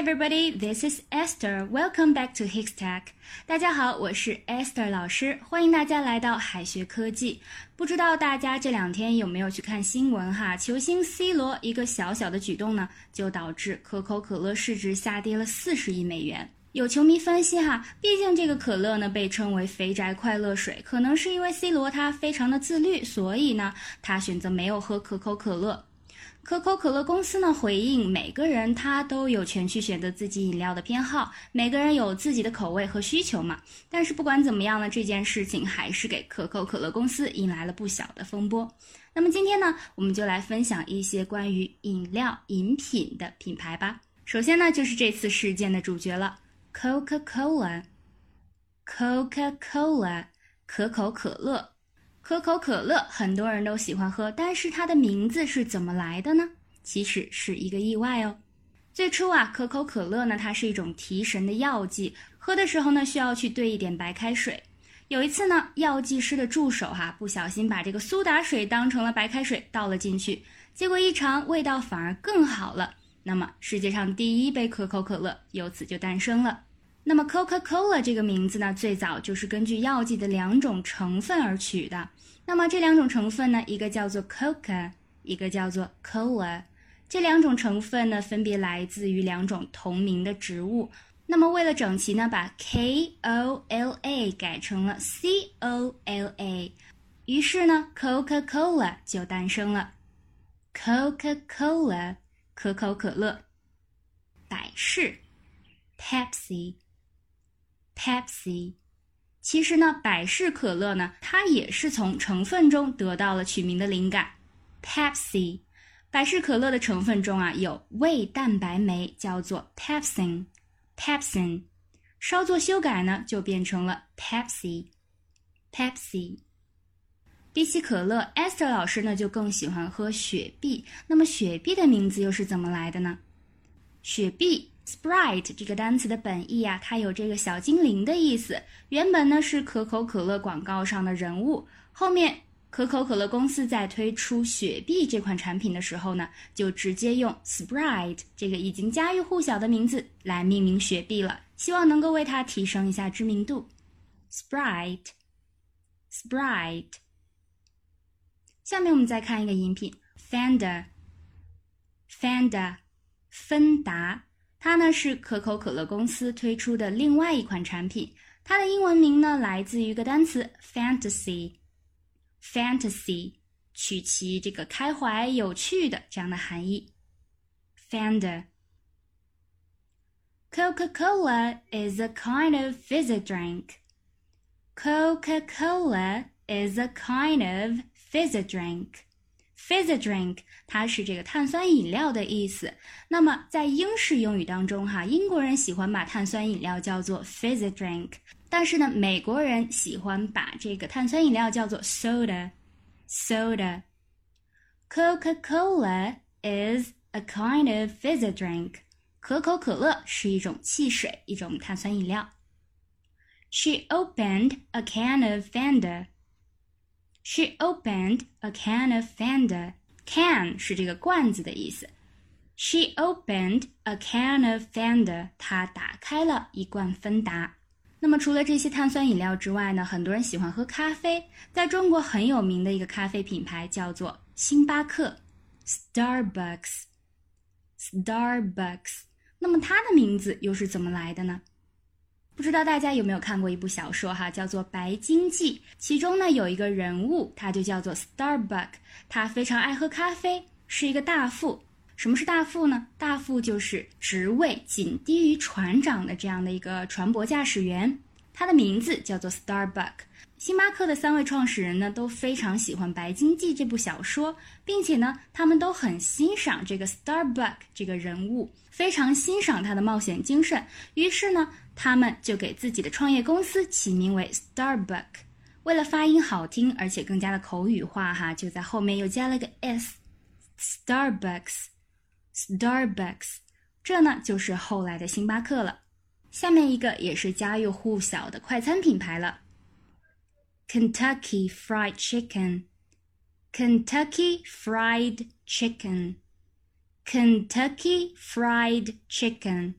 everybody, this is Esther. Welcome back to Hikstech. 大家好，我是 Esther 老师，欢迎大家来到海学科技。不知道大家这两天有没有去看新闻哈？球星 C 罗一个小小的举动呢，就导致可口可乐市值下跌了四十亿美元。有球迷分析哈，毕竟这个可乐呢被称为“肥宅快乐水”，可能是因为 C 罗他非常的自律，所以呢他选择没有喝可口可乐。可口可乐公司呢回应，每个人他都有权去选择自己饮料的偏好，每个人有自己的口味和需求嘛。但是不管怎么样呢，这件事情还是给可口可乐公司引来了不小的风波。那么今天呢，我们就来分享一些关于饮料饮品的品牌吧。首先呢，就是这次事件的主角了，Coca-Cola，Coca-Cola，可口可乐。可口可乐很多人都喜欢喝，但是它的名字是怎么来的呢？其实是一个意外哦。最初啊，可口可乐呢，它是一种提神的药剂，喝的时候呢，需要去兑一点白开水。有一次呢，药剂师的助手哈不小心把这个苏打水当成了白开水倒了进去，结果一尝味道反而更好了。那么世界上第一杯可口可乐由此就诞生了。那么 Coca-Cola 这个名字呢，最早就是根据药剂的两种成分而取的。那么这两种成分呢，一个叫做 Coca，一个叫做 Cola。这两种成分呢，分别来自于两种同名的植物。那么为了整齐呢，把 K-O-L-A 改成了 C-O-L-A，于是呢，Coca-Cola 就诞生了。Coca-Cola，可口可乐。百事，Pepsi。Pepsi，其实呢，百事可乐呢，它也是从成分中得到了取名的灵感。Pepsi，百事可乐的成分中啊，有胃蛋白酶，叫做 pepsin。pepsin，稍作修改呢，就变成了 Pepsi。Pepsi，比起可乐，Esther 老师呢就更喜欢喝雪碧。那么雪碧的名字又是怎么来的呢？雪碧。Sprite 这个单词的本意啊，它有这个小精灵的意思。原本呢是可口可乐广告上的人物，后面可口可乐公司在推出雪碧这款产品的时候呢，就直接用 Sprite 这个已经家喻户晓的名字来命名雪碧了，希望能够为它提升一下知名度。Sprite，Sprite。下面我们再看一个饮品，Fanta，Fanta，芬达。它呢是可口可乐公司推出的另外一款产品，它的英文名呢来自于一个单词 fantasy，fantasy 取其这个开怀、有趣的这样的含义。Fanta。Coca-Cola is a kind of fizzy drink. Coca-Cola is a kind of fizzy drink. Fizzy drink，它是这个碳酸饮料的意思。那么在英式英语当中，哈，英国人喜欢把碳酸饮料叫做 fizzy drink，但是呢，美国人喜欢把这个碳酸饮料叫做 soda。soda。Coca-Cola is a kind of fizzy drink。可口可乐是一种汽水，一种碳酸饮料。She opened a can of Fanta。She opened a can of Fanta. Can 是这个罐子的意思。She opened a can of Fanta. 她打开了一罐芬达。那么除了这些碳酸饮料之外呢，很多人喜欢喝咖啡。在中国很有名的一个咖啡品牌叫做星巴克 （Starbucks）。Starbucks。那么它的名字又是怎么来的呢？不知道大家有没有看过一部小说哈，叫做《白鲸记》，其中呢有一个人物，他就叫做 Starbuck，他非常爱喝咖啡，是一个大副。什么是大副呢？大副就是职位仅低于船长的这样的一个船舶驾驶员，他的名字叫做 Starbuck。星巴克的三位创始人呢都非常喜欢《白鲸记》这部小说，并且呢他们都很欣赏这个 Starbuck 这个人物，非常欣赏他的冒险精神，于是呢。他们就给自己的创业公司起名为 Starbuck，为了发音好听，而且更加的口语化，哈，就在后面又加了个 s，Starbucks，Starbucks，这呢就是后来的星巴克了。下面一个也是家喻户晓的快餐品牌了，Kentucky Fried Chicken，Kentucky Fried Chicken，Kentucky Fried Chicken。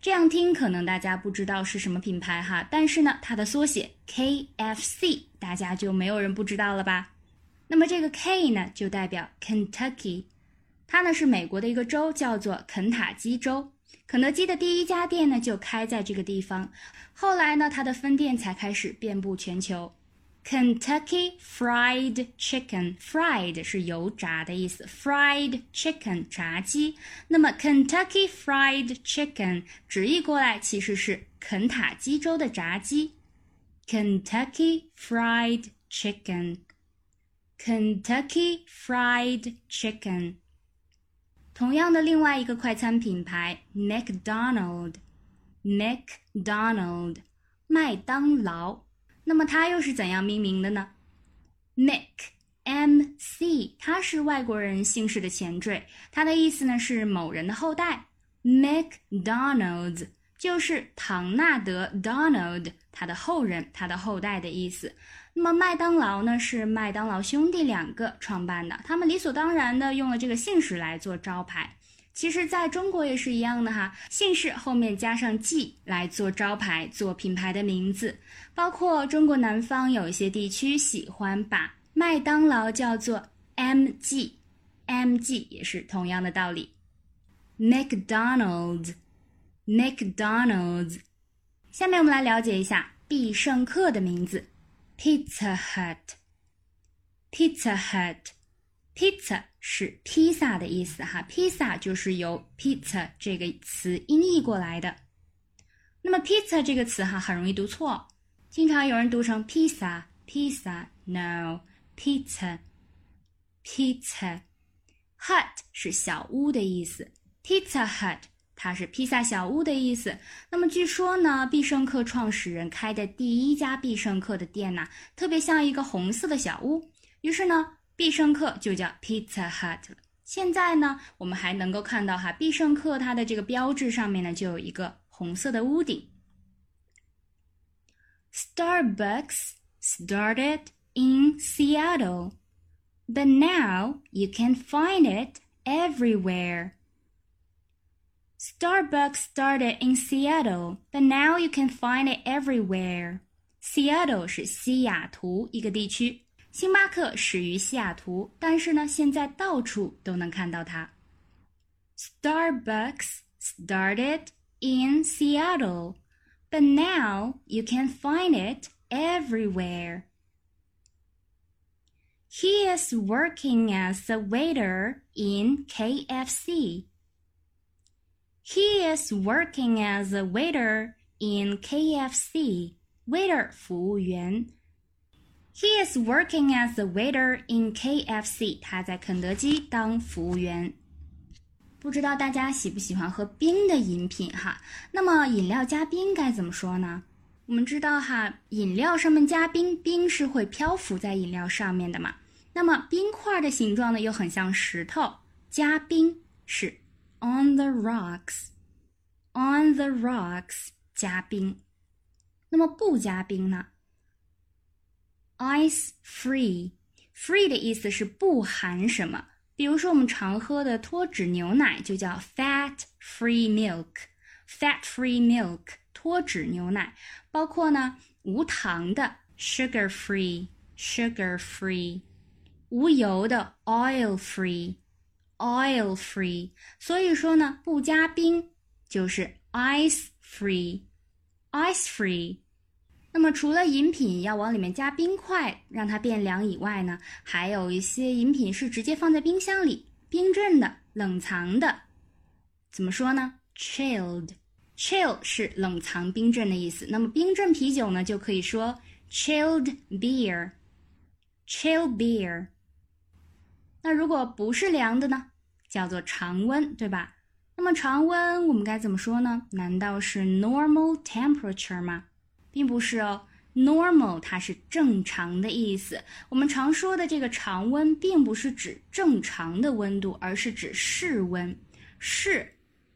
这样听可能大家不知道是什么品牌哈，但是呢，它的缩写 KFC 大家就没有人不知道了吧？那么这个 K 呢，就代表 Kentucky，它呢是美国的一个州，叫做肯塔基州。肯德基的第一家店呢就开在这个地方，后来呢，它的分店才开始遍布全球。Kentucky Fried Chicken，fried 是油炸的意思，fried chicken 炸鸡。那么 Kentucky Fried Chicken 直译过来其实是肯塔基州的炸鸡。Kentucky Fried Chicken，Kentucky Fried Chicken。同样的，另外一个快餐品牌 McDonald，McDonald，麦当劳。 那么它又是怎样命名的呢？Mc，M C，它是外国人姓氏的前缀，它的意思呢是某人的后代。McDonald's 就是唐纳德 Donald 他的后人，他的后代的意思。那么麦当劳呢是麦当劳兄弟两个创办的，他们理所当然的用了这个姓氏来做招牌。其实，在中国也是一样的哈，姓氏后面加上 G 来做招牌、做品牌的名字。包括中国南方有一些地区喜欢把麦当劳叫做 MG，MG 也是同样的道理。McDonald's，McDonald's。下面我们来了解一下必胜客的名字：Pizza Hut，Pizza Hut。Pizza 是披萨的意思哈，pizza 就是由 pizza 这个词音译过来的。那么 pizza 这个词哈很容易读错，经常有人读成披萨，pizza no pizza pizza hut 是小屋的意思，pizza hut 它是披萨小屋的意思。那么据说呢，必胜客创始人开的第一家必胜客的店呐，特别像一个红色的小屋，于是呢。必胜客就叫 Pizza Hut 了。现在呢，我们还能够看到哈，必胜客它的这个标志上面呢，就有一个红色的屋顶。Starbucks started in Seattle, but now you can find it everywhere. Starbucks started in Seattle, but now you can find it everywhere. Seattle 是西雅图一个地区。 星巴克始于西雅图，但是呢，现在到处都能看到它。Starbucks started in Seattle, but now you can find it everywhere. He is working as a waiter in KFC. He is working as a waiter in KFC. Waiter 服务员。 He is working as a waiter in KFC。他在肯德基当服务员。不知道大家喜不喜欢喝冰的饮品哈？那么饮料加冰该怎么说呢？我们知道哈，饮料上面加冰，冰是会漂浮在饮料上面的嘛。那么冰块的形状呢，又很像石头，加冰是 on the rocks，on the rocks 加冰。那么不加冰呢 ？Ice free，free 的意思是不含什么。比如说我们常喝的脱脂牛奶就叫 fat free milk，fat free milk 脱脂牛奶。包括呢无糖的 sugar free，sugar free，无油的 oil free，oil free。所以说呢不加冰就是 ice free，ice free。 那么除了饮品要往里面加冰块让它变凉以外呢，还有一些饮品是直接放在冰箱里冰镇的、冷藏的。怎么说呢？Chilled，chill 是冷藏、冰镇的意思。那么冰镇啤酒呢，就可以说 chilled beer，chill beer。那如果不是凉的呢，叫做常温，对吧？那么常温我们该怎么说呢？难道是 normal temperature 吗？并不是哦，normal 它是正常的意思。我们常说的这个常温，并不是指正常的温度，而是指室温，室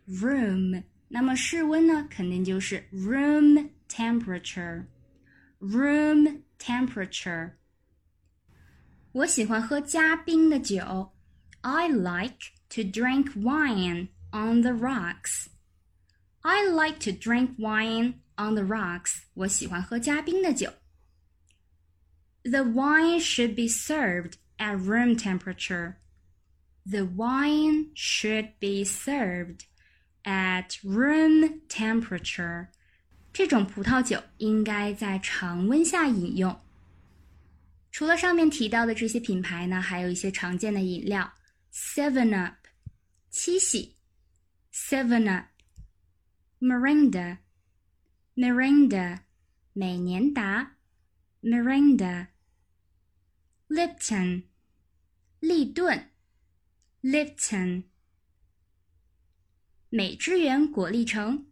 room。那么室温呢，肯定就是 room temperature，room temperature。我喜欢喝加冰的酒，I like to drink wine on the rocks。 I like to drink wine on the rocks. 我喜欢喝加冰的酒。The wine should be served at room temperature. The wine should be served at room temperature. 这种葡萄酒应该在常温下饮用。除了上面提到的这些品牌呢，还有一些常见的饮料：Seven Up、七喜、Seven Up、Mirinda、 Mirinda、美年达、Mirinda、Lipton、立顿、Lipton、美汁源果粒橙、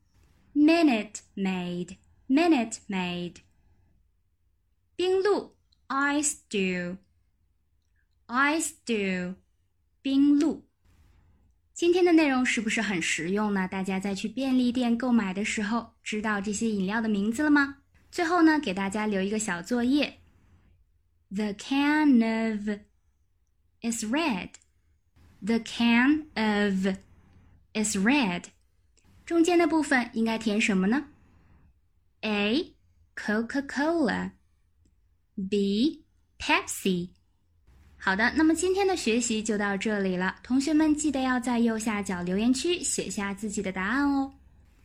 Minute Maid、Minute Maid、冰露。Ice dew, ice dew，冰露。 今天的内容是不是很实用呢？大家在去便利店购买的时候，知道这些饮料的名字了吗？最后呢，给大家留一个小作业。The can of is red. The can of is red. 中间的部分应该填什么呢？A. Coca-Cola. B Pepsi。好的，那么今天的学习就到这里了。同学们记得要在右下角留言区写下自己的答案哦。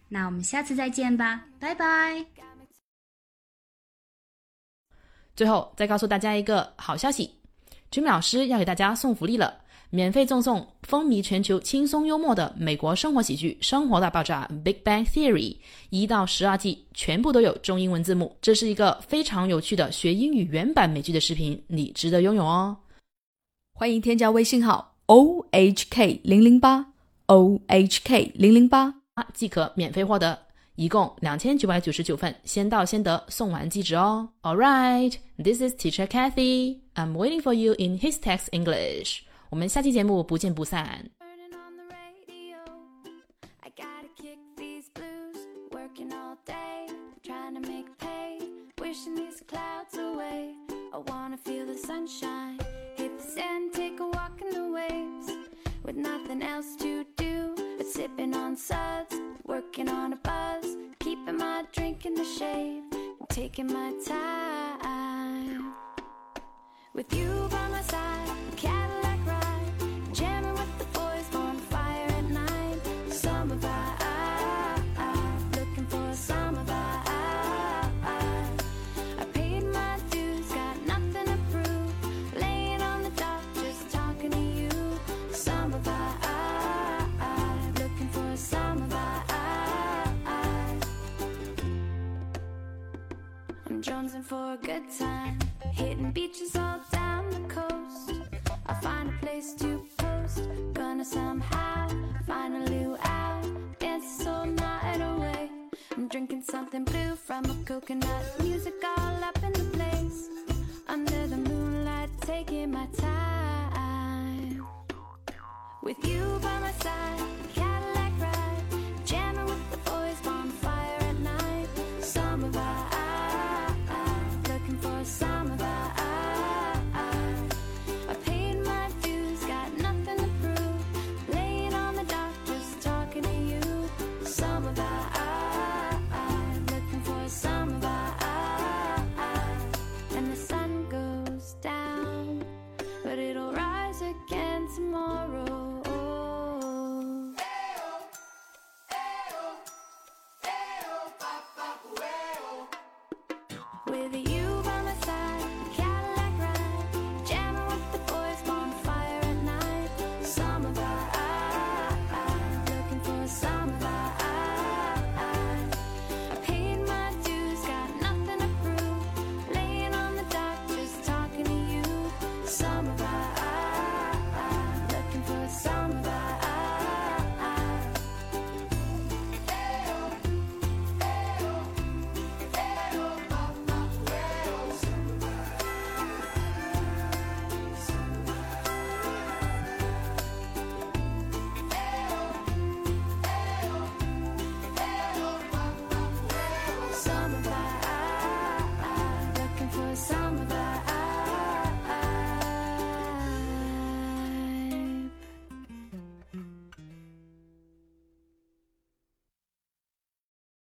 那我们下次再见吧，拜拜。最后再告诉大家一个好消息，Jimmy 老师要给大家送福利了。免费赠送风靡全球、轻松幽默的美国生活喜剧《生活大爆炸》（Big Bang Theory） 一到十二季，全部都有中英文字幕。这是一个非常有趣的学英语原版美剧的视频，你值得拥有哦！欢迎添加微信号 o h k 零零八 o h k 零零八，即可免费获得，一共两千九百九十九份，先到先得，送完即止哦。All right, this is Teacher Kathy. I'm waiting for you in His Text English. 我们下期节目不见不散。I wanna feel the sunshine, nothing else to do but sipping on suds, working on a buzz, keeping my drink in the shade, taking my time. With you by my side, jonesing for a good time. Hitting beaches all down the coast. I find a place to post. Gonna somehow find a luau. Dance all night away. I'm drinking something blue from a coconut. Music all up in the place. Under the moonlight, taking my time. With you by my side.